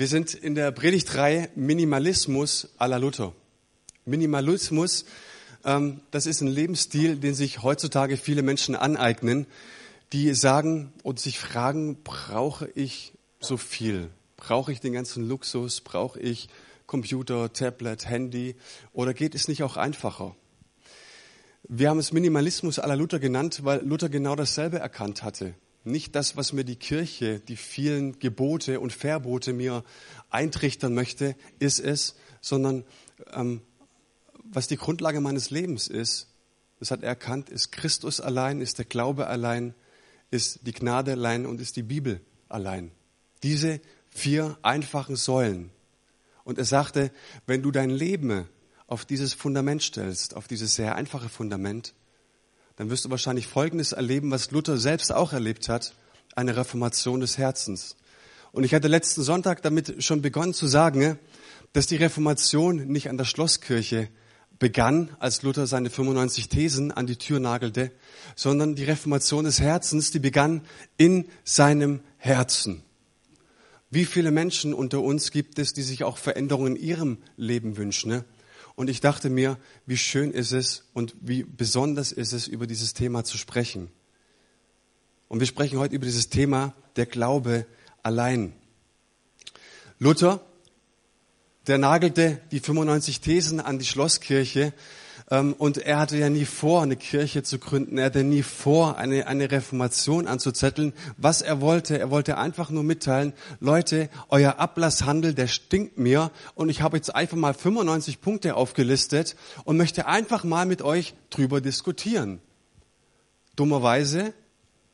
Wir sind in der Predigtreihe Minimalismus à la Luther. Minimalismus, ähm, das ist ein Lebensstil, den sich heutzutage viele Menschen aneignen, die sagen und sich fragen, brauche ich so viel? Brauche ich den ganzen Luxus? Brauche ich Computer, Tablet, Handy? Oder geht es nicht auch einfacher? Wir haben es Minimalismus à la Luther genannt, weil Luther genau dasselbe erkannt hatte. Nicht das, was mir die Kirche, die vielen Gebote und Verbote mir eintrichtern möchte, ist es, sondern ähm, was die Grundlage meines Lebens ist, das hat er erkannt, ist Christus allein, ist der Glaube allein, ist die Gnade allein und ist die Bibel allein. Diese vier einfachen Säulen. Und er sagte, wenn du dein Leben auf dieses Fundament stellst, auf dieses sehr einfache Fundament, dann wirst du wahrscheinlich Folgendes erleben, was Luther selbst auch erlebt hat, eine Reformation des Herzens. Und ich hatte letzten Sonntag damit schon begonnen zu sagen, dass die Reformation nicht an der Schlosskirche begann, als Luther seine 95 Thesen an die Tür nagelte, sondern die Reformation des Herzens, die begann in seinem Herzen. Wie viele Menschen unter uns gibt es, die sich auch Veränderungen in ihrem Leben wünschen? Und ich dachte mir, wie schön ist es und wie besonders ist es, über dieses Thema zu sprechen. Und wir sprechen heute über dieses Thema der Glaube allein. Luther, der nagelte die 95 Thesen an die Schlosskirche und er hatte ja nie vor, eine Kirche zu gründen. Er hatte nie vor, eine, eine Reformation anzuzetteln. Was er wollte, er wollte einfach nur mitteilen, Leute, euer Ablasshandel, der stinkt mir. Und ich habe jetzt einfach mal 95 Punkte aufgelistet und möchte einfach mal mit euch drüber diskutieren. Dummerweise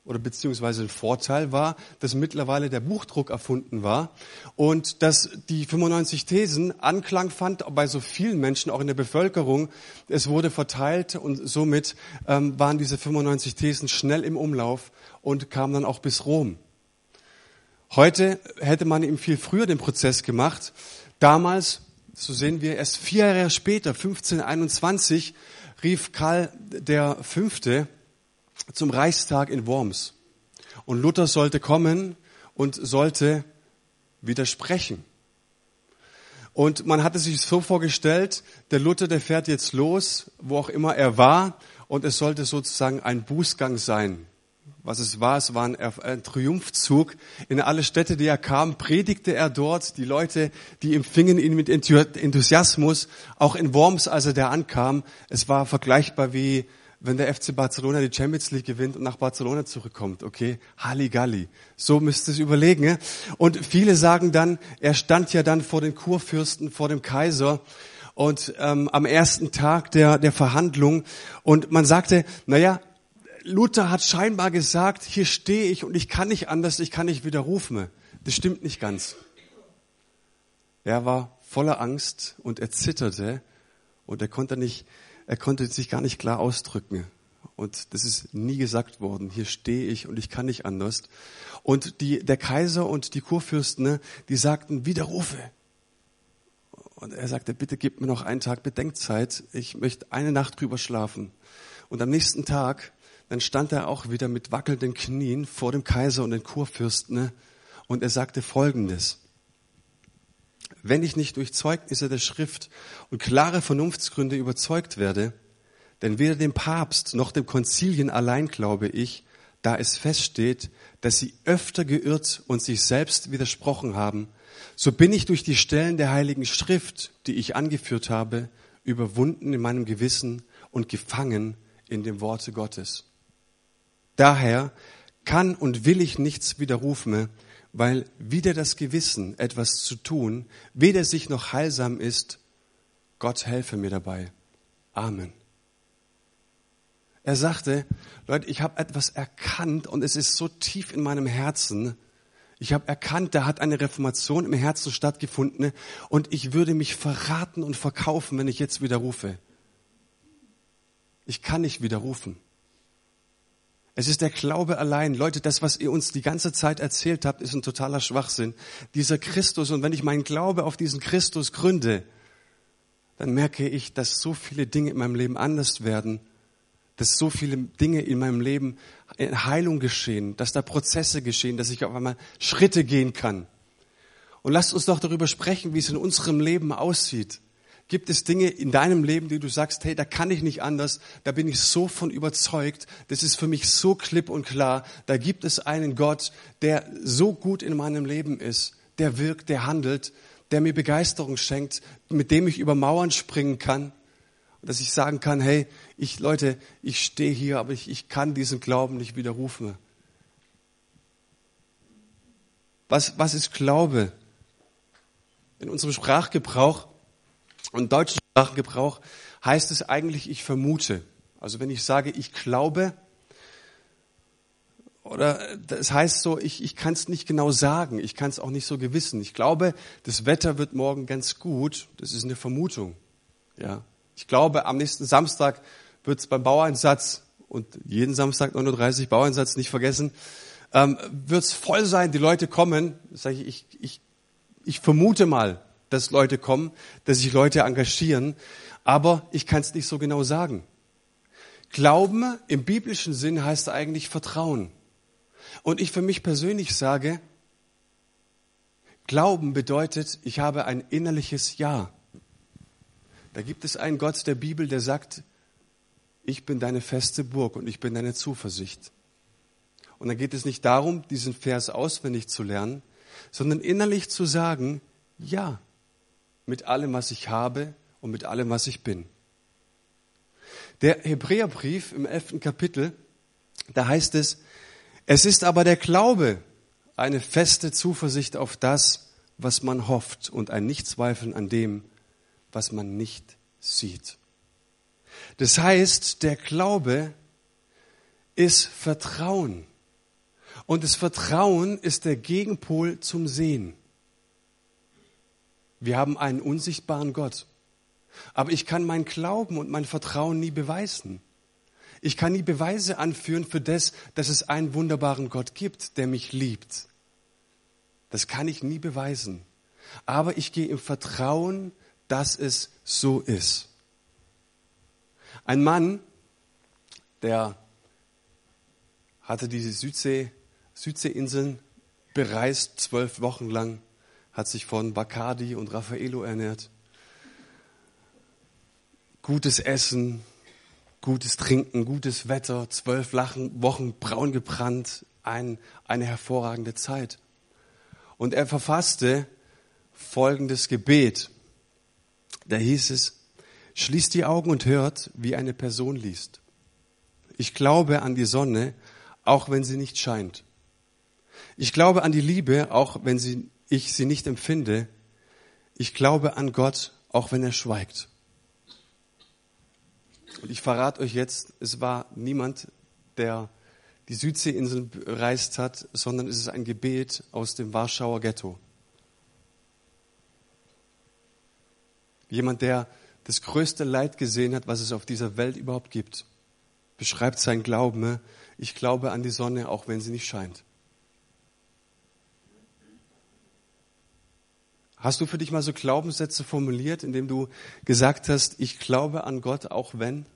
oder beziehungsweise ein Vorteil war, dass mittlerweile der Buchdruck erfunden war und dass die 95 Thesen Anklang fand bei so vielen Menschen, auch in der Bevölkerung. Es wurde verteilt und somit ähm, waren diese 95 Thesen schnell im Umlauf und kamen dann auch bis Rom. Heute hätte man ihm viel früher den Prozess gemacht. Damals, so sehen wir, erst vier Jahre später, 1521, rief Karl der Fünfte zum Reichstag in Worms. Und Luther sollte kommen und sollte widersprechen. Und man hatte sich so vorgestellt, der Luther, der fährt jetzt los, wo auch immer er war, und es sollte sozusagen ein Bußgang sein. Was es war, es war ein, ein Triumphzug. In alle Städte, die er kam, predigte er dort. Die Leute, die empfingen ihn mit Enthusiasmus. Auch in Worms, als er da ankam, es war vergleichbar wie wenn der FC Barcelona die Champions League gewinnt und nach Barcelona zurückkommt, okay? Halligalli. So müsst ihr es überlegen. Und viele sagen dann, er stand ja dann vor den Kurfürsten, vor dem Kaiser und ähm, am ersten Tag der, der Verhandlung und man sagte, naja, Luther hat scheinbar gesagt, hier stehe ich und ich kann nicht anders, ich kann nicht widerrufen. Das stimmt nicht ganz. Er war voller Angst und er zitterte und er konnte nicht er konnte sich gar nicht klar ausdrücken. Und das ist nie gesagt worden. Hier stehe ich und ich kann nicht anders. Und die, der Kaiser und die Kurfürsten, ne, die sagten, widerrufe. Und er sagte, bitte gib mir noch einen Tag Bedenkzeit. Ich möchte eine Nacht drüber schlafen. Und am nächsten Tag, dann stand er auch wieder mit wackelnden Knien vor dem Kaiser und den Kurfürsten. Ne, und er sagte Folgendes wenn ich nicht durch Zeugnisse der Schrift und klare Vernunftsgründe überzeugt werde, denn weder dem Papst noch dem Konzilien allein glaube ich, da es feststeht, dass sie öfter geirrt und sich selbst widersprochen haben, so bin ich durch die Stellen der Heiligen Schrift, die ich angeführt habe, überwunden in meinem Gewissen und gefangen in dem Worte Gottes. Daher kann und will ich nichts widerrufen, weil wieder das Gewissen, etwas zu tun, weder sich noch heilsam ist, Gott helfe mir dabei. Amen. Er sagte, Leute, ich habe etwas erkannt und es ist so tief in meinem Herzen. Ich habe erkannt, da hat eine Reformation im Herzen stattgefunden und ich würde mich verraten und verkaufen, wenn ich jetzt widerrufe. Ich kann nicht widerrufen. Es ist der Glaube allein. Leute, das, was ihr uns die ganze Zeit erzählt habt, ist ein totaler Schwachsinn. Dieser Christus, und wenn ich meinen Glaube auf diesen Christus gründe, dann merke ich, dass so viele Dinge in meinem Leben anders werden, dass so viele Dinge in meinem Leben in Heilung geschehen, dass da Prozesse geschehen, dass ich auf einmal Schritte gehen kann. Und lasst uns doch darüber sprechen, wie es in unserem Leben aussieht. Gibt es Dinge in deinem Leben, die du sagst, hey, da kann ich nicht anders, da bin ich so von überzeugt, das ist für mich so klipp und klar, da gibt es einen Gott, der so gut in meinem Leben ist, der wirkt, der handelt, der mir Begeisterung schenkt, mit dem ich über Mauern springen kann, dass ich sagen kann, hey, ich, Leute, ich stehe hier, aber ich, ich kann diesen Glauben nicht widerrufen. Was, was ist Glaube? In unserem Sprachgebrauch und deutschen Sprachgebrauch heißt es eigentlich, ich vermute. Also wenn ich sage, ich glaube, oder das heißt so, ich, ich kann es nicht genau sagen, ich kann es auch nicht so gewissen. Ich glaube, das Wetter wird morgen ganz gut, das ist eine Vermutung. Ja. Ich glaube, am nächsten Samstag wird es beim Baueinsatz, und jeden Samstag 9.30 Uhr Baueinsatz nicht vergessen, ähm, wird es voll sein, die Leute kommen. Sag ich, ich, ich, ich vermute mal, dass Leute kommen, dass sich Leute engagieren, aber ich kann es nicht so genau sagen. Glauben im biblischen Sinn heißt eigentlich Vertrauen. Und ich für mich persönlich sage, Glauben bedeutet, ich habe ein innerliches Ja. Da gibt es einen Gott der Bibel, der sagt, ich bin deine feste Burg und ich bin deine Zuversicht. Und dann geht es nicht darum, diesen Vers auswendig zu lernen, sondern innerlich zu sagen, ja, mit allem, was ich habe und mit allem, was ich bin. Der Hebräerbrief im elften Kapitel, da heißt es, es ist aber der Glaube, eine feste Zuversicht auf das, was man hofft und ein Nichtzweifeln an dem, was man nicht sieht. Das heißt, der Glaube ist Vertrauen. Und das Vertrauen ist der Gegenpol zum Sehen. Wir haben einen unsichtbaren Gott. Aber ich kann mein Glauben und mein Vertrauen nie beweisen. Ich kann nie Beweise anführen für das, dass es einen wunderbaren Gott gibt, der mich liebt. Das kann ich nie beweisen. Aber ich gehe im Vertrauen, dass es so ist. Ein Mann, der hatte diese Südsee, Südseeinseln bereist, zwölf Wochen lang, hat sich von Bacardi und Raffaello ernährt. Gutes Essen, gutes Trinken, gutes Wetter, zwölf Wochen braun gebrannt, ein, eine hervorragende Zeit. Und er verfasste folgendes Gebet. Da hieß es, schließt die Augen und hört, wie eine Person liest. Ich glaube an die Sonne, auch wenn sie nicht scheint. Ich glaube an die Liebe, auch wenn sie, ich sie nicht empfinde. Ich glaube an Gott, auch wenn er schweigt. Und ich verrate euch jetzt, es war niemand, der die Südseeinseln bereist hat, sondern es ist ein Gebet aus dem Warschauer Ghetto. Jemand, der das größte Leid gesehen hat, was es auf dieser Welt überhaupt gibt, beschreibt sein Glauben, ich glaube an die Sonne, auch wenn sie nicht scheint. Hast du für dich mal so Glaubenssätze formuliert, indem du gesagt hast, ich glaube an Gott, auch wenn?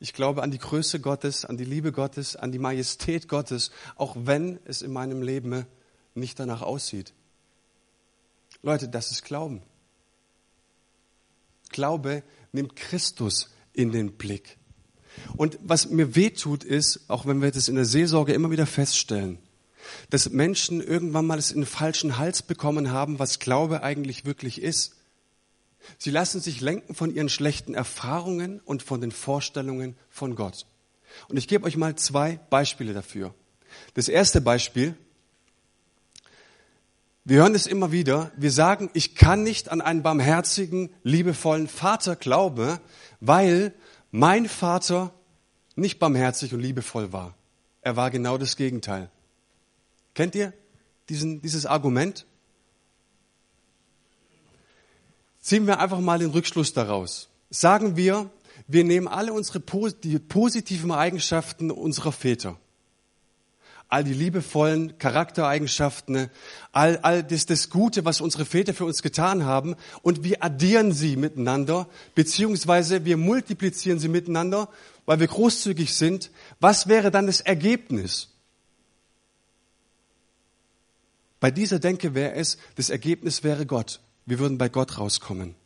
Ich glaube an die Größe Gottes, an die Liebe Gottes, an die Majestät Gottes, auch wenn es in meinem Leben nicht danach aussieht. Leute, das ist Glauben. Glaube nimmt Christus in den Blick. Und was mir weh tut, ist, auch wenn wir das in der Seelsorge immer wieder feststellen, dass Menschen irgendwann mal es in den falschen Hals bekommen haben, was Glaube eigentlich wirklich ist. Sie lassen sich lenken von ihren schlechten Erfahrungen und von den Vorstellungen von Gott. Und ich gebe euch mal zwei Beispiele dafür. Das erste Beispiel, wir hören es immer wieder, wir sagen, ich kann nicht an einen barmherzigen, liebevollen Vater glauben, weil mein Vater nicht barmherzig und liebevoll war. Er war genau das Gegenteil. Kennt ihr diesen, dieses Argument? Ziehen wir einfach mal den Rückschluss daraus. Sagen wir, wir nehmen alle unsere die positiven Eigenschaften unserer Väter, all die liebevollen Charaktereigenschaften, all, all das, das Gute, was unsere Väter für uns getan haben, und wir addieren sie miteinander, beziehungsweise wir multiplizieren sie miteinander, weil wir großzügig sind. Was wäre dann das Ergebnis? Bei dieser Denke wäre es, das Ergebnis wäre Gott. Wir würden bei Gott rauskommen.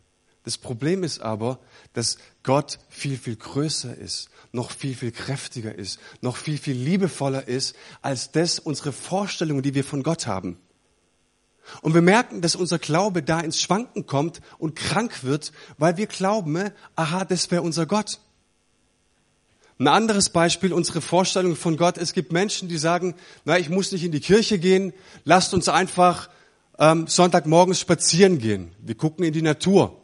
Das Problem ist aber, dass Gott viel, viel größer ist, noch viel, viel kräftiger ist, noch viel, viel liebevoller ist, als das unsere Vorstellungen, die wir von Gott haben. Und wir merken, dass unser Glaube da ins Schwanken kommt und krank wird, weil wir glauben, aha, das wäre unser Gott. Ein anderes Beispiel, unsere Vorstellung von Gott. Es gibt Menschen, die sagen, na, ich muss nicht in die Kirche gehen, lasst uns einfach ähm, Sonntagmorgens spazieren gehen. Wir gucken in die Natur.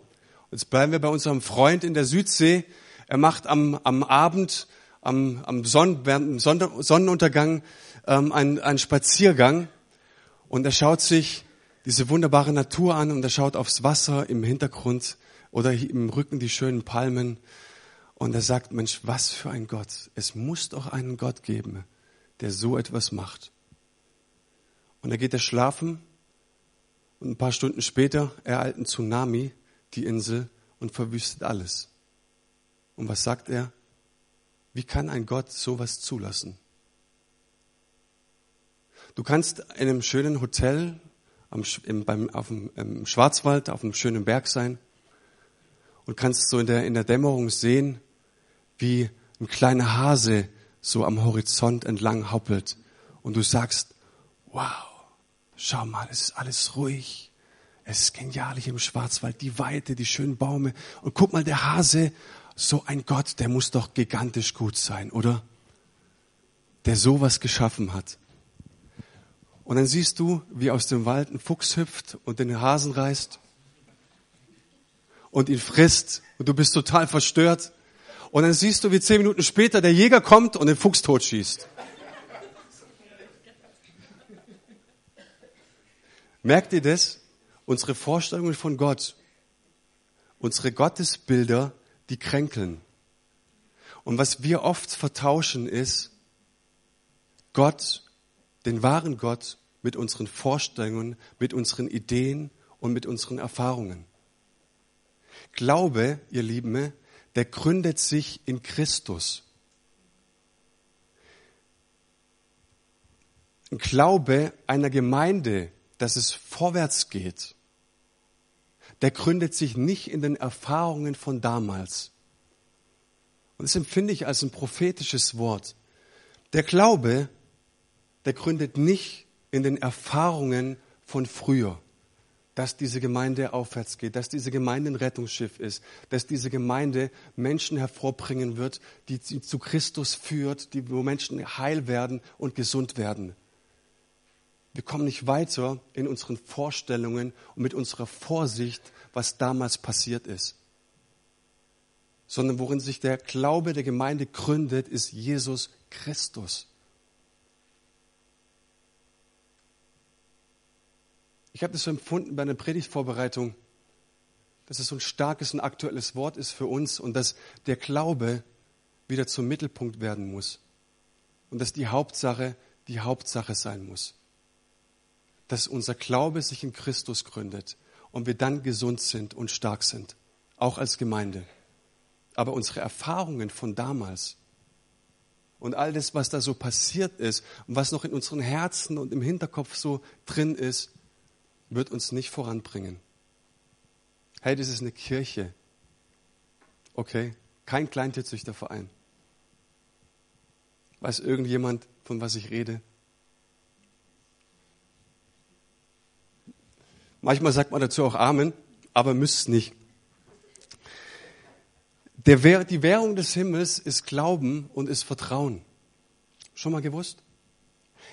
Jetzt bleiben wir bei unserem Freund in der Südsee. Er macht am, am Abend, am, am Sonn, während dem Sonnenuntergang ähm, einen, einen Spaziergang und er schaut sich diese wunderbare Natur an und er schaut aufs Wasser im Hintergrund oder im Rücken die schönen Palmen und er sagt, Mensch, was für ein Gott. Es muss doch einen Gott geben, der so etwas macht. Und er geht er schlafen und ein paar Stunden später ereilt ein Tsunami die Insel und verwüstet alles. Und was sagt er? Wie kann ein Gott sowas zulassen? Du kannst in einem schönen Hotel am, im, beim, auf dem, im Schwarzwald auf einem schönen Berg sein und kannst so in der, in der Dämmerung sehen, wie ein kleiner Hase so am Horizont entlang hoppelt und du sagst, wow, schau mal, es ist alles ruhig. Es ist genial hier im Schwarzwald, die Weite, die schönen Bäume. Und guck mal, der Hase, so ein Gott, der muss doch gigantisch gut sein, oder? Der sowas geschaffen hat. Und dann siehst du, wie aus dem Wald ein Fuchs hüpft und den Hasen reißt und ihn frisst und du bist total verstört. Und dann siehst du, wie zehn Minuten später der Jäger kommt und den Fuchs totschießt. Merkt ihr das? unsere Vorstellungen von Gott, unsere Gottesbilder, die kränkeln. Und was wir oft vertauschen ist, Gott, den wahren Gott, mit unseren Vorstellungen, mit unseren Ideen und mit unseren Erfahrungen. Glaube, ihr Lieben, der gründet sich in Christus. Ein Glaube einer Gemeinde, dass es vorwärts geht, der gründet sich nicht in den Erfahrungen von damals. Und das empfinde ich als ein prophetisches Wort. Der Glaube, der gründet nicht in den Erfahrungen von früher, dass diese Gemeinde aufwärts geht, dass diese Gemeinde ein Rettungsschiff ist, dass diese Gemeinde Menschen hervorbringen wird, die zu Christus führt, die, wo Menschen heil werden und gesund werden. Wir kommen nicht weiter in unseren Vorstellungen und mit unserer Vorsicht, was damals passiert ist. Sondern worin sich der Glaube der Gemeinde gründet, ist Jesus Christus. Ich habe das so empfunden bei einer Predigtvorbereitung, dass es so ein starkes und aktuelles Wort ist für uns und dass der Glaube wieder zum Mittelpunkt werden muss. Und dass die Hauptsache die Hauptsache sein muss dass unser Glaube sich in Christus gründet und wir dann gesund sind und stark sind, auch als Gemeinde. Aber unsere Erfahrungen von damals und all das, was da so passiert ist und was noch in unseren Herzen und im Hinterkopf so drin ist, wird uns nicht voranbringen. Hey, das ist eine Kirche. Okay, kein Kleintierzüchterverein. Weiß irgendjemand, von was ich rede? Manchmal sagt man dazu auch Amen, aber müsst nicht. Der, die Währung des Himmels ist Glauben und ist Vertrauen. Schon mal gewusst?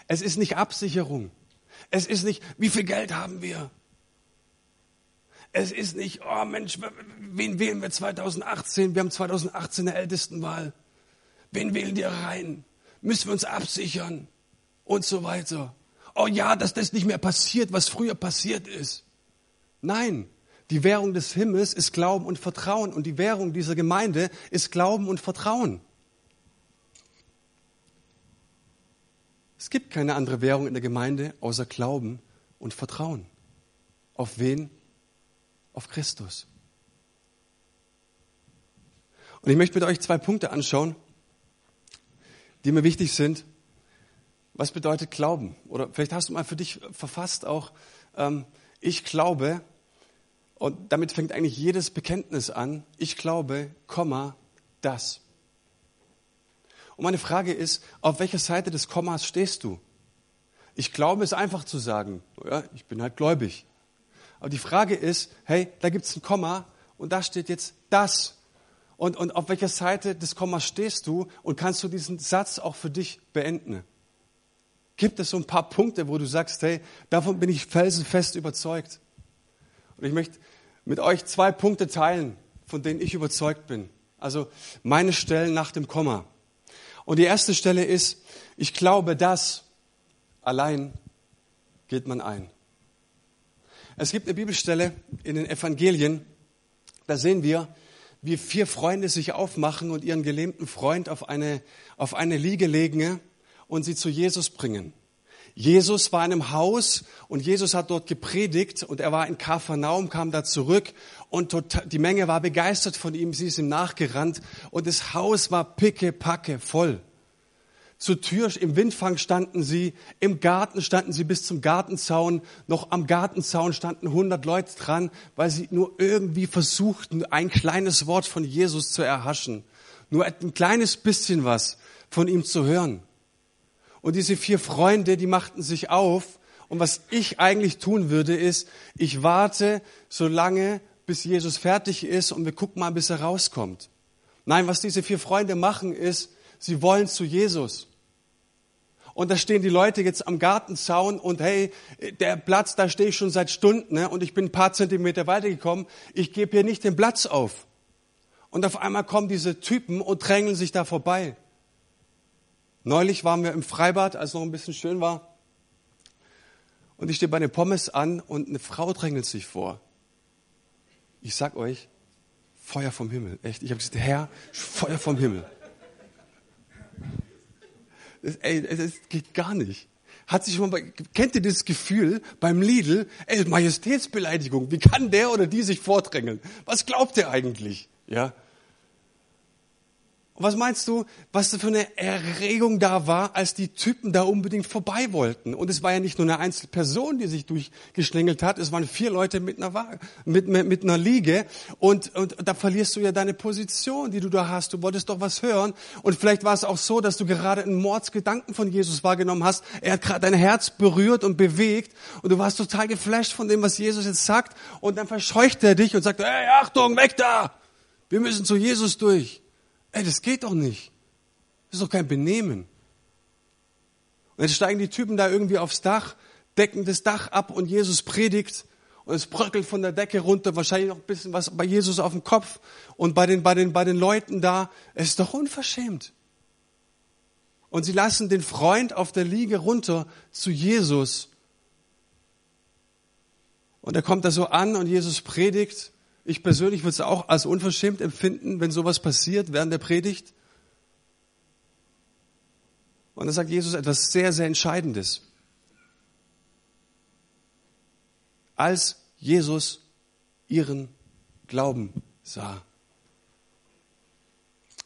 Es ist nicht Absicherung. Es ist nicht, wie viel Geld haben wir? Es ist nicht, oh Mensch, wen wählen wir 2018? Wir haben 2018 eine Ältestenwahl. Wen wählen wir rein? Müssen wir uns absichern? Und so weiter oh ja, dass das nicht mehr passiert, was früher passiert ist. Nein, die Währung des Himmels ist Glauben und Vertrauen und die Währung dieser Gemeinde ist Glauben und Vertrauen. Es gibt keine andere Währung in der Gemeinde außer Glauben und Vertrauen. Auf wen? Auf Christus. Und ich möchte mit euch zwei Punkte anschauen, die mir wichtig sind Was bedeutet Glauben? Oder vielleicht hast du mal für dich verfasst auch, ähm, ich glaube, und damit fängt eigentlich jedes Bekenntnis an, ich glaube, Komma, das. Und meine Frage ist, auf welcher Seite des Kommas stehst du? Ich glaube es einfach zu sagen, ja, ich bin halt gläubig. Aber die Frage ist, hey, da gibt es ein Komma und da steht jetzt das. Und, und auf welcher Seite des Kommas stehst du und kannst du diesen Satz auch für dich beenden? Gibt es so ein paar Punkte, wo du sagst, hey, davon bin ich felsenfest überzeugt. Und ich möchte mit euch zwei Punkte teilen, von denen ich überzeugt bin. Also meine Stellen nach dem Komma. Und die erste Stelle ist, ich glaube, dass allein geht man ein. Es gibt eine Bibelstelle in den Evangelien, da sehen wir, wie vier Freunde sich aufmachen und ihren gelähmten Freund auf eine, auf eine Liege legen und sie zu Jesus bringen. Jesus war in einem Haus und Jesus hat dort gepredigt und er war in Kapharnaum, kam da zurück und die Menge war begeistert von ihm, sie ist ihm nachgerannt und das Haus war picke packe voll. Zur Tür im Windfang standen sie, im Garten standen sie bis zum Gartenzaun, noch am Gartenzaun standen 100 Leute dran, weil sie nur irgendwie versuchten, ein kleines Wort von Jesus zu erhaschen, nur ein kleines bisschen was von ihm zu hören. Und diese vier Freunde, die machten sich auf. Und was ich eigentlich tun würde, ist, ich warte so lange, bis Jesus fertig ist und wir gucken mal, bis er rauskommt. Nein, was diese vier Freunde machen, ist, sie wollen zu Jesus. Und da stehen die Leute jetzt am Gartenzaun und hey, der Platz, da stehe ich schon seit Stunden ne, und ich bin ein paar Zentimeter weitergekommen. Ich gebe hier nicht den Platz auf. Und auf einmal kommen diese Typen und drängeln sich da vorbei. Neulich waren wir im Freibad, als es noch ein bisschen schön war. Und ich stehe bei den Pommes an und eine Frau drängelt sich vor. Ich sag euch, Feuer vom Himmel. Echt. Ich habe gesagt, Herr, Feuer vom Himmel. Das, ey, das geht gar nicht. Hat sich schon mal, kennt ihr das Gefühl beim Lidl, ey, Majestätsbeleidigung, wie kann der oder die sich vordrängeln? Was glaubt der eigentlich? Ja. Und was meinst du, was für eine Erregung da war, als die Typen da unbedingt vorbei wollten? Und es war ja nicht nur eine einzelne Person, die sich durchgeschlängelt hat, es waren vier Leute mit einer, mit, mit einer Liege. Und, und da verlierst du ja deine Position, die du da hast. Du wolltest doch was hören. Und vielleicht war es auch so, dass du gerade einen Mordsgedanken von Jesus wahrgenommen hast. Er hat gerade dein Herz berührt und bewegt. Und du warst total geflasht von dem, was Jesus jetzt sagt. Und dann verscheucht er dich und sagt, hey, Achtung, weg da! Wir müssen zu Jesus durch. Ey, das geht doch nicht. Das ist doch kein Benehmen. Und jetzt steigen die Typen da irgendwie aufs Dach, decken das Dach ab und Jesus predigt und es bröckelt von der Decke runter, wahrscheinlich noch ein bisschen was bei Jesus auf dem Kopf und bei den, bei den, bei den Leuten da. Es ist doch unverschämt. Und sie lassen den Freund auf der Liege runter zu Jesus. Und er kommt da so an und Jesus predigt ich persönlich würde es auch als unverschämt empfinden, wenn sowas passiert während der Predigt. Und da sagt Jesus etwas sehr, sehr Entscheidendes. Als Jesus ihren Glauben sah.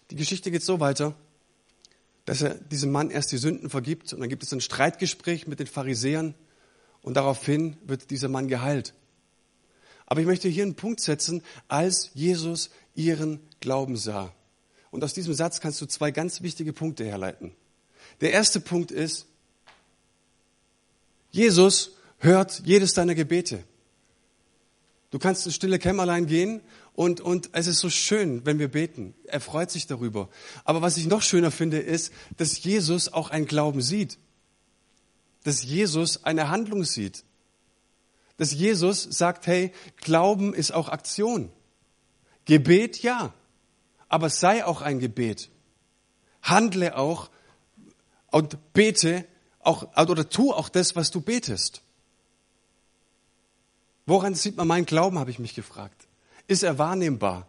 Die Geschichte geht so weiter, dass er diesem Mann erst die Sünden vergibt und dann gibt es ein Streitgespräch mit den Pharisäern und daraufhin wird dieser Mann geheilt. Aber ich möchte hier einen Punkt setzen, als Jesus ihren Glauben sah. Und aus diesem Satz kannst du zwei ganz wichtige Punkte herleiten. Der erste Punkt ist, Jesus hört jedes deiner Gebete. Du kannst ins stille Kämmerlein gehen und, und es ist so schön, wenn wir beten. Er freut sich darüber. Aber was ich noch schöner finde, ist, dass Jesus auch einen Glauben sieht. Dass Jesus eine Handlung sieht dass Jesus sagt, hey, Glauben ist auch Aktion. Gebet ja, aber sei auch ein Gebet. Handle auch und bete auch oder tu auch das, was du betest. Woran sieht man meinen Glauben, habe ich mich gefragt. Ist er wahrnehmbar?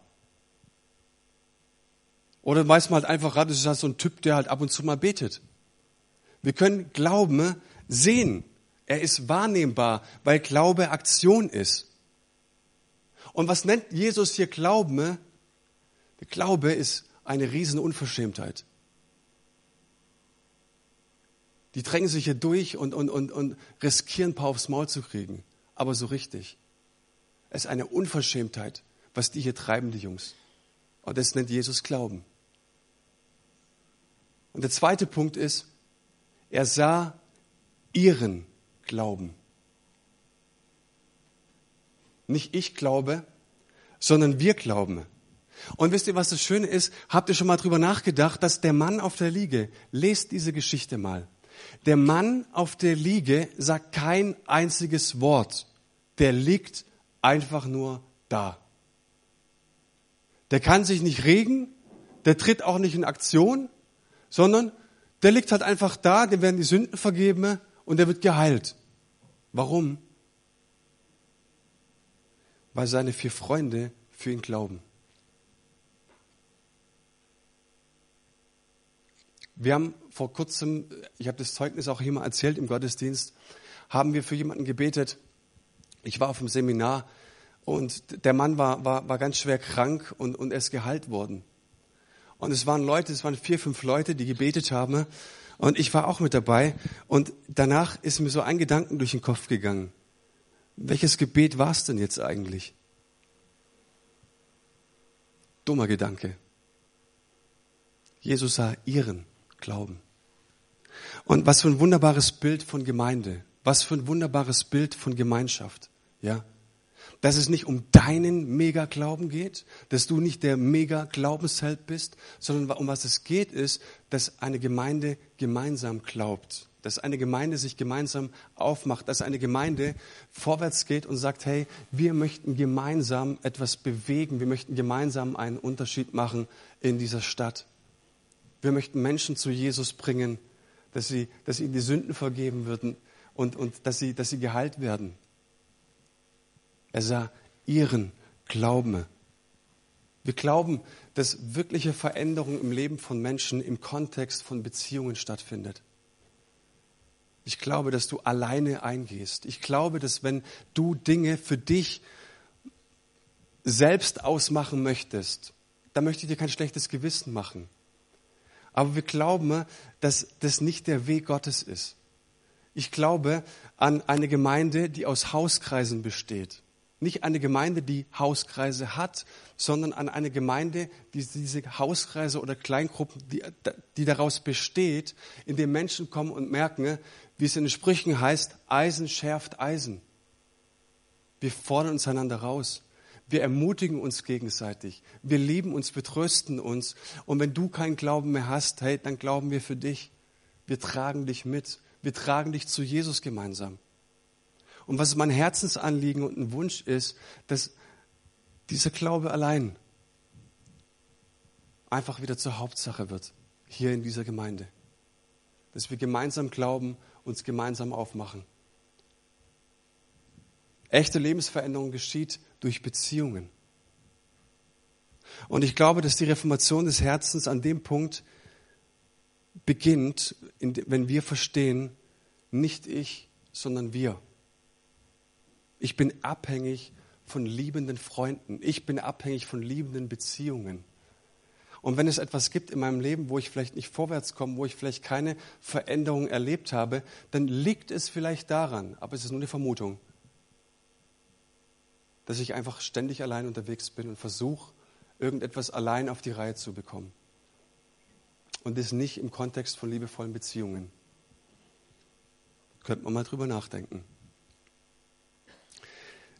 Oder weiß man halt einfach, das ist halt so ein Typ, der halt ab und zu mal betet. Wir können Glauben sehen. Er ist wahrnehmbar, weil Glaube Aktion ist. Und was nennt Jesus hier Glauben? Glaube ist eine riesen Unverschämtheit. Die drängen sich hier durch und, und, und, und riskieren, ein paar aufs Maul zu kriegen. Aber so richtig. Es ist eine Unverschämtheit, was die hier treiben, die Jungs. Und das nennt Jesus Glauben. Und der zweite Punkt ist, er sah ihren Glauben. Nicht ich glaube, sondern wir glauben. Und wisst ihr, was das Schöne ist? Habt ihr schon mal drüber nachgedacht, dass der Mann auf der Liege, lest diese Geschichte mal. Der Mann auf der Liege sagt kein einziges Wort. Der liegt einfach nur da. Der kann sich nicht regen, der tritt auch nicht in Aktion, sondern der liegt halt einfach da, dem werden die Sünden vergeben und der wird geheilt. Warum? Weil seine vier Freunde für ihn glauben. Wir haben vor kurzem, ich habe das Zeugnis auch hier mal erzählt im Gottesdienst, haben wir für jemanden gebetet. Ich war auf dem Seminar und der Mann war, war, war ganz schwer krank und, und er ist geheilt worden. Und es waren Leute, es waren vier, fünf Leute, die gebetet haben. Und ich war auch mit dabei. Und danach ist mir so ein Gedanken durch den Kopf gegangen. Welches Gebet war es denn jetzt eigentlich? Dummer Gedanke. Jesus sah ihren Glauben. Und was für ein wunderbares Bild von Gemeinde. Was für ein wunderbares Bild von Gemeinschaft. Ja. Dass es nicht um deinen Mega-Glauben geht, dass du nicht der Mega-Glaubensheld bist, sondern um was es geht ist, dass eine Gemeinde gemeinsam glaubt. Dass eine Gemeinde sich gemeinsam aufmacht, dass eine Gemeinde vorwärts geht und sagt, hey, wir möchten gemeinsam etwas bewegen, wir möchten gemeinsam einen Unterschied machen in dieser Stadt. Wir möchten Menschen zu Jesus bringen, dass, sie, dass ihnen die Sünden vergeben würden und, und dass, sie, dass sie geheilt werden. Er sah ihren Glauben. Wir glauben, dass wirkliche Veränderung im Leben von Menschen im Kontext von Beziehungen stattfindet. Ich glaube, dass du alleine eingehst. Ich glaube, dass wenn du Dinge für dich selbst ausmachen möchtest, dann möchte ich dir kein schlechtes Gewissen machen. Aber wir glauben, dass das nicht der Weg Gottes ist. Ich glaube an eine Gemeinde, die aus Hauskreisen besteht. Nicht eine Gemeinde, die Hauskreise hat, sondern an eine Gemeinde, die diese Hauskreise oder Kleingruppen, die, die daraus besteht, in dem Menschen kommen und merken, wie es in den Sprüchen heißt, Eisen schärft Eisen. Wir fordern uns einander raus. Wir ermutigen uns gegenseitig. Wir lieben uns, wir trösten uns. Und wenn du keinen Glauben mehr hast, hey, dann glauben wir für dich. Wir tragen dich mit. Wir tragen dich zu Jesus gemeinsam. Und was mein Herzensanliegen und ein Wunsch ist, dass dieser Glaube allein einfach wieder zur Hauptsache wird, hier in dieser Gemeinde. Dass wir gemeinsam glauben, uns gemeinsam aufmachen. Echte Lebensveränderung geschieht durch Beziehungen. Und ich glaube, dass die Reformation des Herzens an dem Punkt beginnt, wenn wir verstehen, nicht ich, sondern wir. Ich bin abhängig von liebenden Freunden. Ich bin abhängig von liebenden Beziehungen. Und wenn es etwas gibt in meinem Leben, wo ich vielleicht nicht vorwärts komme, wo ich vielleicht keine Veränderung erlebt habe, dann liegt es vielleicht daran, aber es ist nur eine Vermutung, dass ich einfach ständig allein unterwegs bin und versuche, irgendetwas allein auf die Reihe zu bekommen. Und das nicht im Kontext von liebevollen Beziehungen. Könnte man mal drüber nachdenken.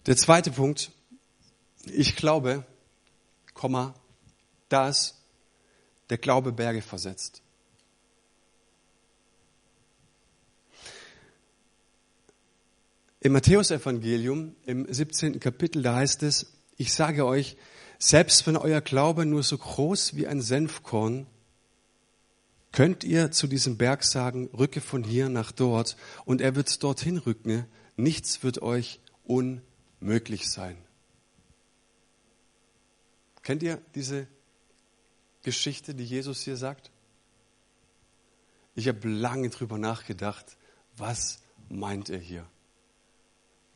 Der zweite Punkt, ich glaube, Komma, dass der Glaube Berge versetzt. Im Matthäusevangelium im 17. Kapitel, da heißt es, ich sage euch, selbst wenn euer Glaube nur so groß wie ein Senfkorn, könnt ihr zu diesem Berg sagen, rücke von hier nach dort und er wird dorthin rücken. Nichts wird euch unmöglich sein. Kennt ihr diese Geschichte, die Jesus hier sagt? Ich habe lange drüber nachgedacht, was meint er hier?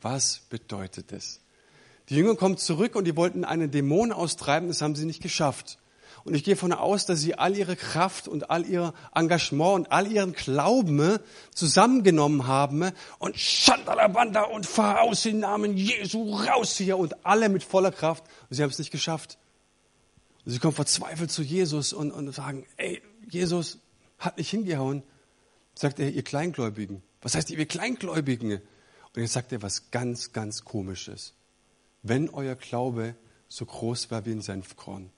Was bedeutet es? Die Jünger kommen zurück und die wollten einen Dämon austreiben, das haben sie nicht geschafft. Und ich gehe davon aus, dass sie all ihre Kraft und all ihr Engagement und all ihren Glauben zusammengenommen haben und Schandalabanda und fahr aus im Namen Jesu raus hier und alle mit voller Kraft. Und sie haben es nicht geschafft. Und sie kommen verzweifelt zu Jesus und, und sagen, ey, Jesus hat nicht hingehauen. Sagt er, ihr Kleingläubigen. Was heißt ihr Kleingläubigen? Und jetzt sagt er was ganz, ganz Komisches. Wenn euer Glaube so groß war wie ein Senfkorn,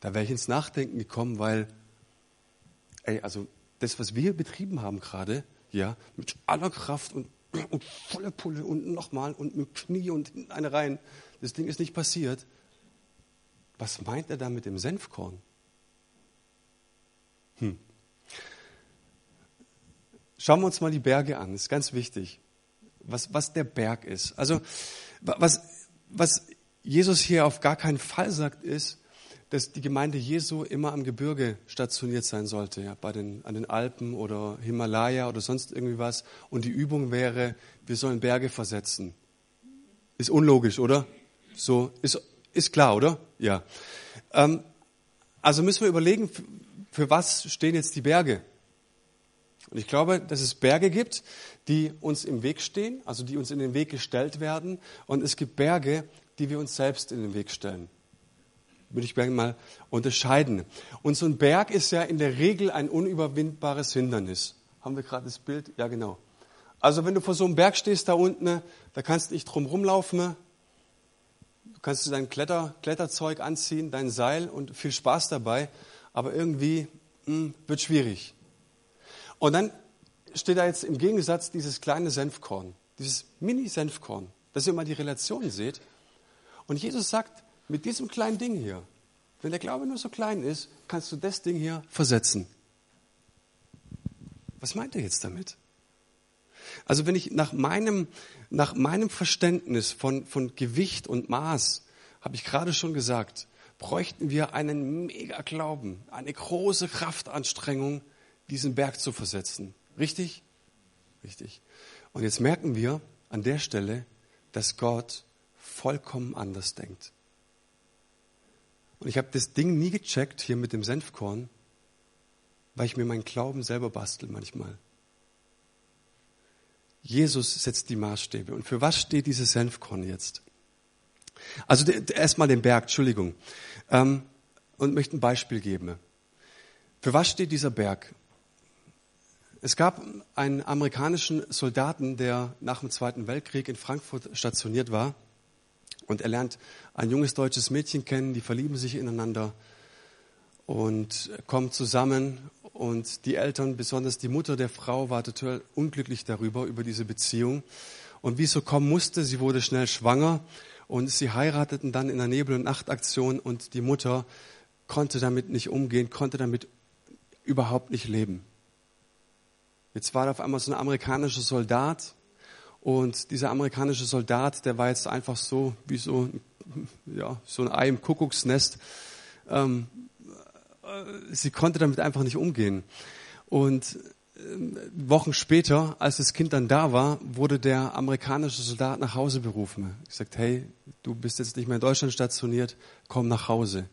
da wäre ich ins Nachdenken gekommen, weil, ey, also das, was wir betrieben haben gerade, ja, mit aller Kraft und, und voller Pulle und nochmal und mit Knie und eine rein, das Ding ist nicht passiert. Was meint er da mit dem Senfkorn? Hm. Schauen wir uns mal die Berge an, das ist ganz wichtig, was, was der Berg ist. Also, was, was Jesus hier auf gar keinen Fall sagt, ist, dass die Gemeinde Jesu immer am Gebirge stationiert sein sollte, ja, bei den, an den Alpen oder Himalaya oder sonst irgendwie was. Und die Übung wäre, wir sollen Berge versetzen. Ist unlogisch, oder? So, ist, ist klar, oder? Ja. Ähm, also müssen wir überlegen, für, für was stehen jetzt die Berge? Und ich glaube, dass es Berge gibt, die uns im Weg stehen, also die uns in den Weg gestellt werden. Und es gibt Berge, die wir uns selbst in den Weg stellen würde ich gerne mal unterscheiden. Und so ein Berg ist ja in der Regel ein unüberwindbares Hindernis. Haben wir gerade das Bild? Ja, genau. Also wenn du vor so einem Berg stehst da unten, da kannst du nicht drum rumlaufen. Du kannst dein Kletter, Kletterzeug anziehen, dein Seil und viel Spaß dabei. Aber irgendwie mh, hm, wird schwierig. Und dann steht da jetzt im Gegensatz dieses kleine Senfkorn, dieses Mini-Senfkorn, dass ihr mal die Relation seht. Und Jesus sagt, mit diesem kleinen Ding hier, wenn der Glaube nur so klein ist, kannst du das Ding hier versetzen. Was meint er jetzt damit? Also wenn ich nach meinem, nach meinem Verständnis von, von Gewicht und Maß, habe ich gerade schon gesagt, bräuchten wir einen mega Glauben, eine große Kraftanstrengung, diesen Berg zu versetzen. Richtig? Richtig. Und jetzt merken wir an der Stelle, dass Gott vollkommen anders denkt. Und ich habe das Ding nie gecheckt hier mit dem Senfkorn, weil ich mir meinen Glauben selber bastel manchmal. Jesus setzt die Maßstäbe. Und für was steht dieses Senfkorn jetzt? Also erstmal den Berg, Entschuldigung. Ähm, und möchte ein Beispiel geben. Für was steht dieser Berg? Es gab einen amerikanischen Soldaten, der nach dem Zweiten Weltkrieg in Frankfurt stationiert war. Und er lernt ein junges deutsches Mädchen kennen, die verlieben sich ineinander und kommen zusammen. Und die Eltern, besonders die Mutter der Frau, war total unglücklich darüber, über diese Beziehung. Und wie es so kommen musste, sie wurde schnell schwanger und sie heirateten dann in der Nebel- und Nachtaktion und die Mutter konnte damit nicht umgehen, konnte damit überhaupt nicht leben. Jetzt war da auf einmal so ein amerikanischer Soldat, und dieser amerikanische Soldat, der war jetzt einfach so wie so, ja, so ein Ei im Kuckucksnest. Ähm, äh, sie konnte damit einfach nicht umgehen. Und äh, Wochen später, als das Kind dann da war, wurde der amerikanische Soldat nach Hause berufen. Ich sagte, hey, du bist jetzt nicht mehr in Deutschland stationiert, komm nach Hause.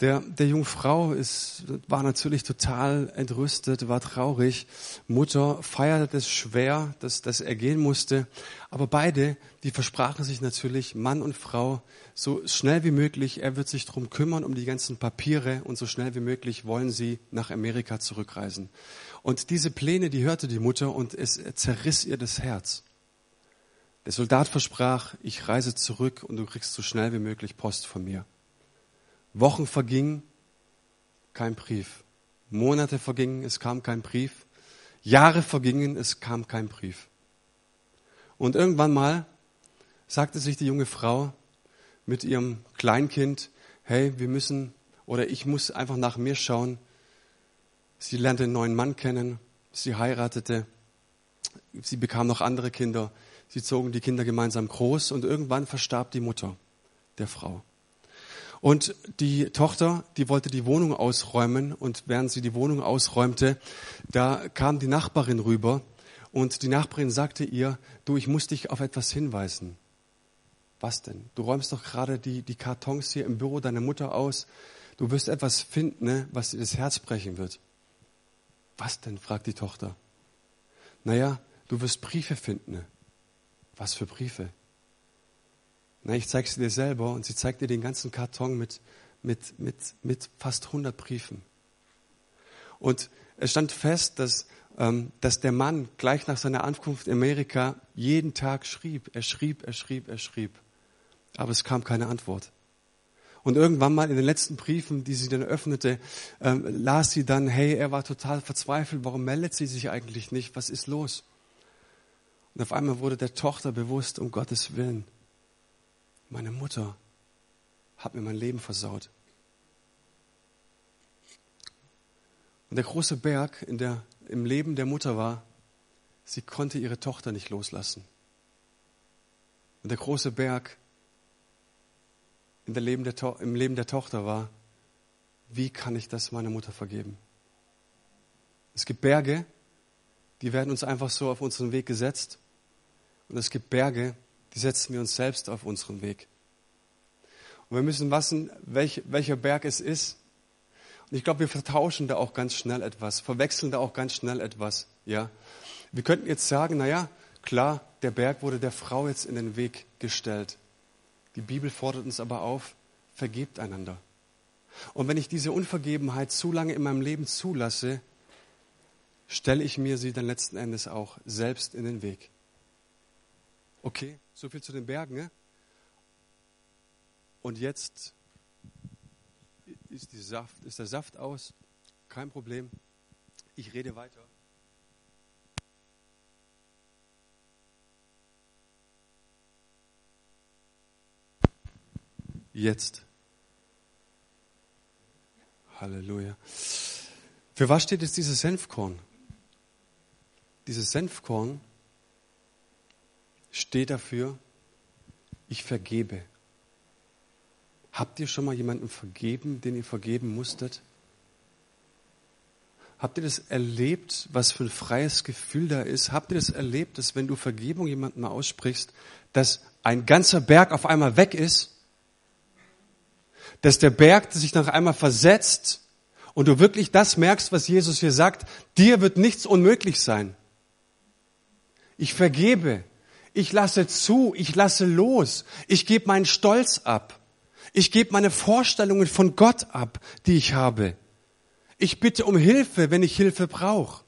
Der, der jungen Frau ist, war natürlich total entrüstet, war traurig. Mutter feierte es schwer, dass, dass er gehen musste. Aber beide, die versprachen sich natürlich, Mann und Frau, so schnell wie möglich, er wird sich drum kümmern, um die ganzen Papiere und so schnell wie möglich wollen sie nach Amerika zurückreisen. Und diese Pläne, die hörte die Mutter und es zerriss ihr das Herz. Der Soldat versprach, ich reise zurück und du kriegst so schnell wie möglich Post von mir. Wochen vergingen, kein Brief. Monate vergingen, es kam kein Brief. Jahre vergingen, es kam kein Brief. Und irgendwann mal sagte sich die junge Frau mit ihrem Kleinkind, hey, wir müssen oder ich muss einfach nach mir schauen. Sie lernte einen neuen Mann kennen, sie heiratete, sie bekam noch andere Kinder, sie zogen die Kinder gemeinsam groß und irgendwann verstarb die Mutter der Frau. Und die Tochter, die wollte die Wohnung ausräumen und während sie die Wohnung ausräumte, da kam die Nachbarin rüber und die Nachbarin sagte ihr, du, ich muss dich auf etwas hinweisen. Was denn? Du räumst doch gerade die, die Kartons hier im Büro deiner Mutter aus. du wirst etwas finden, ne, was dir das Herz brechen wird. Was denn? fragt die Tochter. Naja, du wirst Briefe finden. Ne? Was für Briefe? Na, ich zeige sie dir selber und sie zeigt dir den ganzen Karton mit, mit, mit, mit fast 100 Briefen. Und es stand fest, dass, ähm, dass der Mann gleich nach seiner Ankunft in Amerika jeden Tag schrieb. Er schrieb, er schrieb, er schrieb. Aber es kam keine Antwort. Und irgendwann mal in den letzten Briefen, die sie dann öffnete, ähm, las sie dann, hey, er war total verzweifelt, warum meldet sie sich eigentlich nicht, was ist los? Und auf einmal wurde der Tochter bewusst, um Gottes Willen, meine Mutter hat mir mein Leben versaut. Und der große Berg in der, im Leben der Mutter war, sie konnte ihre Tochter nicht loslassen. Und der große Berg in der Leben der, im Leben der Tochter war, wie kann ich das meiner Mutter vergeben? Es gibt Berge, die werden uns einfach so auf unseren Weg gesetzt. Und es gibt Berge, die setzen wir uns selbst auf unseren Weg. Und wir müssen wissen, welch, welcher Berg es ist. Und ich glaube, wir vertauschen da auch ganz schnell etwas, verwechseln da auch ganz schnell etwas. Ja, wir könnten jetzt sagen, na ja, klar, der Berg wurde der Frau jetzt in den Weg gestellt. Die Bibel fordert uns aber auf, vergebt einander. Und wenn ich diese Unvergebenheit zu lange in meinem Leben zulasse, stelle ich mir sie dann letzten Endes auch selbst in den Weg. Okay, so viel zu den Bergen. Ne? Und jetzt ist, Saft, ist der Saft aus, kein Problem. Ich rede weiter. Jetzt. Halleluja. Für was steht jetzt dieses Senfkorn? Dieses Senfkorn steht dafür, ich vergebe. Habt ihr schon mal jemanden vergeben, den ihr vergeben musstet? Habt ihr das erlebt, was für ein freies Gefühl da ist? Habt ihr das erlebt, dass wenn du Vergebung jemandem aussprichst, dass ein ganzer Berg auf einmal weg ist? Dass der Berg sich nach einmal versetzt und du wirklich das merkst, was Jesus hier sagt, dir wird nichts unmöglich sein. Ich vergebe, ich lasse zu, ich lasse los, ich gebe meinen Stolz ab. Ich gebe meine Vorstellungen von Gott ab, die ich habe. Ich bitte um Hilfe, wenn ich Hilfe brauche.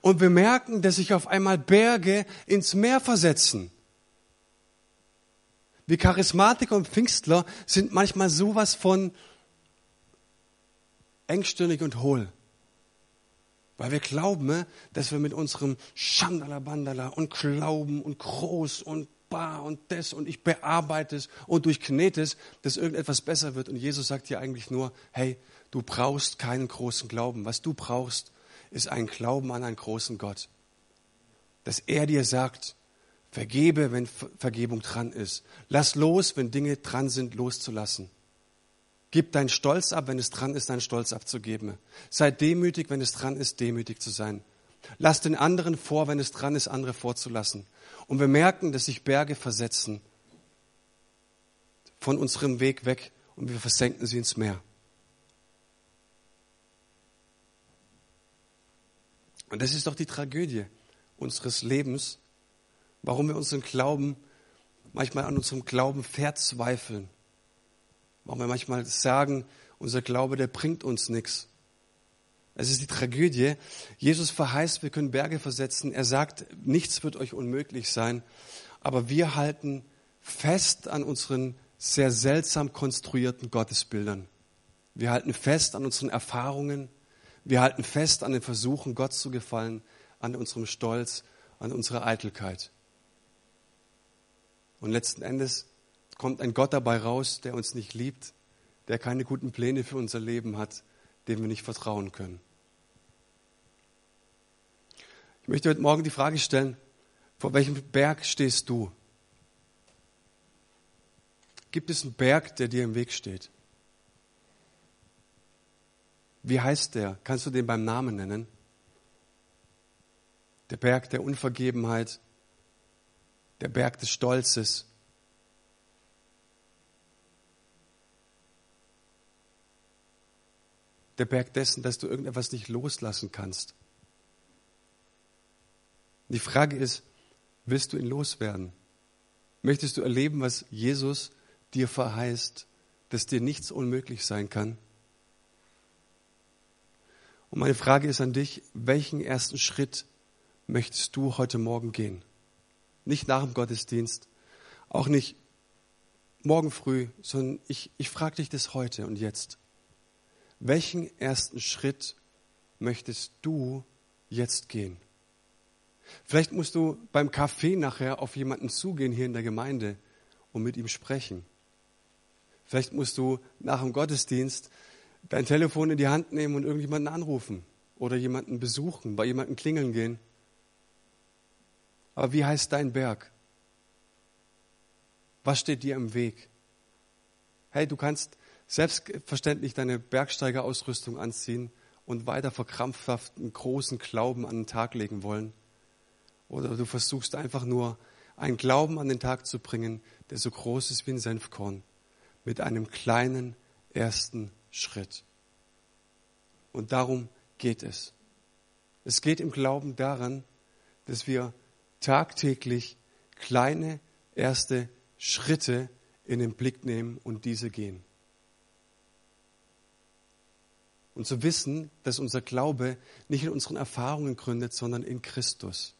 Und wir merken, dass sich auf einmal Berge ins Meer versetzen. Wir Charismatiker und Pfingstler sind manchmal sowas von engstirnig und hohl. Weil wir glauben, dass wir mit unserem Schandala Bandala und Glauben und groß und bar und das und ich bearbeite es und durchknete es, dass irgendetwas besser wird. Und Jesus sagt dir eigentlich nur, hey, du brauchst keinen großen Glauben. Was du brauchst, ist ein Glauben an einen großen Gott. Dass er dir sagt, vergebe, wenn Vergebung dran ist. Lass los, wenn Dinge dran sind, loszulassen. Gib deinen Stolz ab, wenn es dran ist, deinen Stolz abzugeben. Sei demütig, wenn es dran ist, demütig zu sein. Lass den anderen vor, wenn es dran ist, andere vorzulassen. Und wir merken, dass sich Berge versetzen von unserem Weg weg und wir versenken sie ins Meer. Und das ist doch die Tragödie unseres Lebens, warum wir unseren Glauben manchmal an unserem Glauben verzweifeln. Warum wir manchmal sagen, unser Glaube, der bringt uns nichts. Es ist die Tragödie. Jesus verheißt, wir können Berge versetzen. Er sagt, nichts wird euch unmöglich sein. Aber wir halten fest an unseren sehr seltsam konstruierten Gottesbildern. Wir halten fest an unseren Erfahrungen. Wir halten fest an den Versuchen, Gott zu gefallen, an unserem Stolz, an unserer Eitelkeit. Und letzten Endes kommt ein Gott dabei raus, der uns nicht liebt, der keine guten Pläne für unser Leben hat, dem wir nicht vertrauen können. Ich möchte heute Morgen die Frage stellen, vor welchem Berg stehst du? Gibt es einen Berg, der dir im Weg steht? Wie heißt der? Kannst du den beim Namen nennen? Der Berg der Unvergebenheit, der Berg des Stolzes. Der Berg dessen, dass du irgendetwas nicht loslassen kannst. Die Frage ist, willst du ihn loswerden? Möchtest du erleben, was Jesus dir verheißt, dass dir nichts unmöglich sein kann? Und meine Frage ist an dich, welchen ersten Schritt möchtest du heute Morgen gehen? Nicht nach dem Gottesdienst, auch nicht morgen früh, sondern ich, ich frage dich das heute und jetzt. Welchen ersten Schritt möchtest du jetzt gehen? Vielleicht musst du beim Kaffee nachher auf jemanden zugehen hier in der Gemeinde und mit ihm sprechen. Vielleicht musst du nach dem Gottesdienst dein Telefon in die Hand nehmen und irgendjemanden anrufen oder jemanden besuchen, bei jemanden klingeln gehen. Aber wie heißt dein Berg? Was steht dir im Weg? Hey, du kannst selbstverständlich deine Bergsteigerausrüstung anziehen und weiter verkrampfhaft einen großen Glauben an den Tag legen wollen. Oder du versuchst einfach nur einen Glauben an den Tag zu bringen, der so groß ist wie ein Senfkorn, mit einem kleinen ersten Schritt. Und darum geht es. Es geht im Glauben daran, dass wir tagtäglich kleine erste Schritte in den Blick nehmen und diese gehen. Und zu wissen, dass unser Glaube nicht in unseren Erfahrungen gründet, sondern in Christus,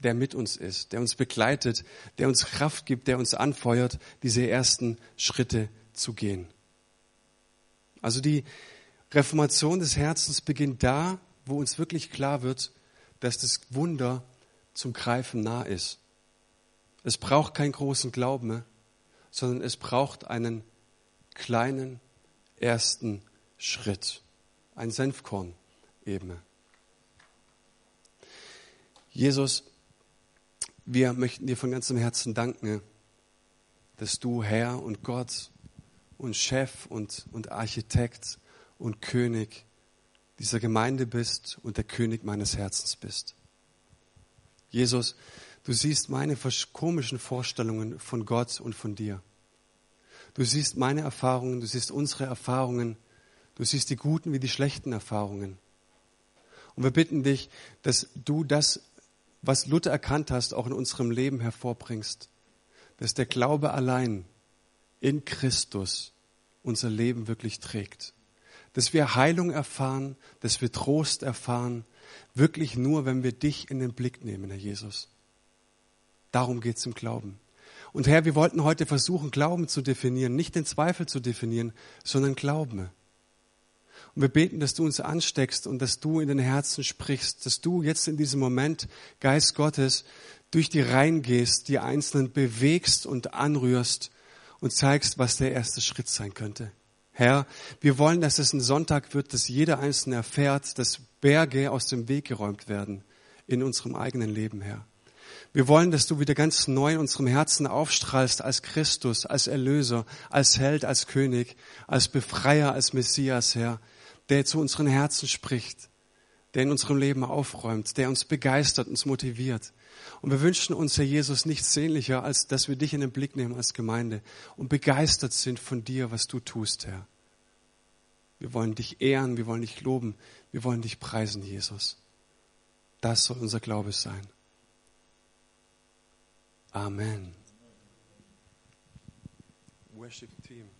der mit uns ist, der uns begleitet, der uns Kraft gibt, der uns anfeuert, diese ersten Schritte zu gehen. Also die Reformation des Herzens beginnt da, wo uns wirklich klar wird, dass das Wunder zum Greifen nah ist. Es braucht keinen großen Glauben sondern es braucht einen kleinen ersten Schritt, ein Senfkorn eben. Jesus, wir möchten dir von ganzem Herzen danken, dass du Herr und Gott und Chef und, und Architekt und König dieser Gemeinde bist und der König meines Herzens bist. Jesus, du siehst meine komischen Vorstellungen von Gott und von dir. Du siehst meine Erfahrungen, du siehst unsere Erfahrungen, du siehst die guten wie die schlechten Erfahrungen. Und wir bitten dich, dass du das, was Luther erkannt hast, auch in unserem Leben hervorbringst. Dass der Glaube allein in Christus unser Leben wirklich trägt. Dass wir Heilung erfahren, dass wir Trost erfahren, wirklich nur, wenn wir dich in den Blick nehmen, Herr Jesus. Darum geht es im Glauben. Und Herr, wir wollten heute versuchen, Glauben zu definieren, nicht den Zweifel zu definieren, sondern Glauben. Und wir beten, dass du uns ansteckst und dass du in den Herzen sprichst, dass du jetzt in diesem Moment, Geist Gottes, durch die Reihen gehst, die Einzelnen bewegst und anrührst und zeigst, was der erste Schritt sein könnte. Herr, wir wollen, dass es ein Sonntag wird, dass jeder Einzelne erfährt, dass Berge aus dem Weg geräumt werden in unserem eigenen Leben, Herr. Wir wollen, dass du wieder ganz neu in unserem Herzen aufstrahlst als Christus, als Erlöser, als Held, als König, als Befreier, als Messias, Herr, der zu unseren Herzen spricht, der in unserem Leben aufräumt, der uns begeistert, uns motiviert. Und wir wünschen uns, Herr Jesus, nichts sehnlicher, als dass wir dich in den Blick nehmen als Gemeinde und begeistert sind von dir, was du tust, Herr. Wir wollen dich ehren, wir wollen dich loben, wir wollen dich preisen, Jesus. Das soll unser Glaube sein. Amen. Worship Team.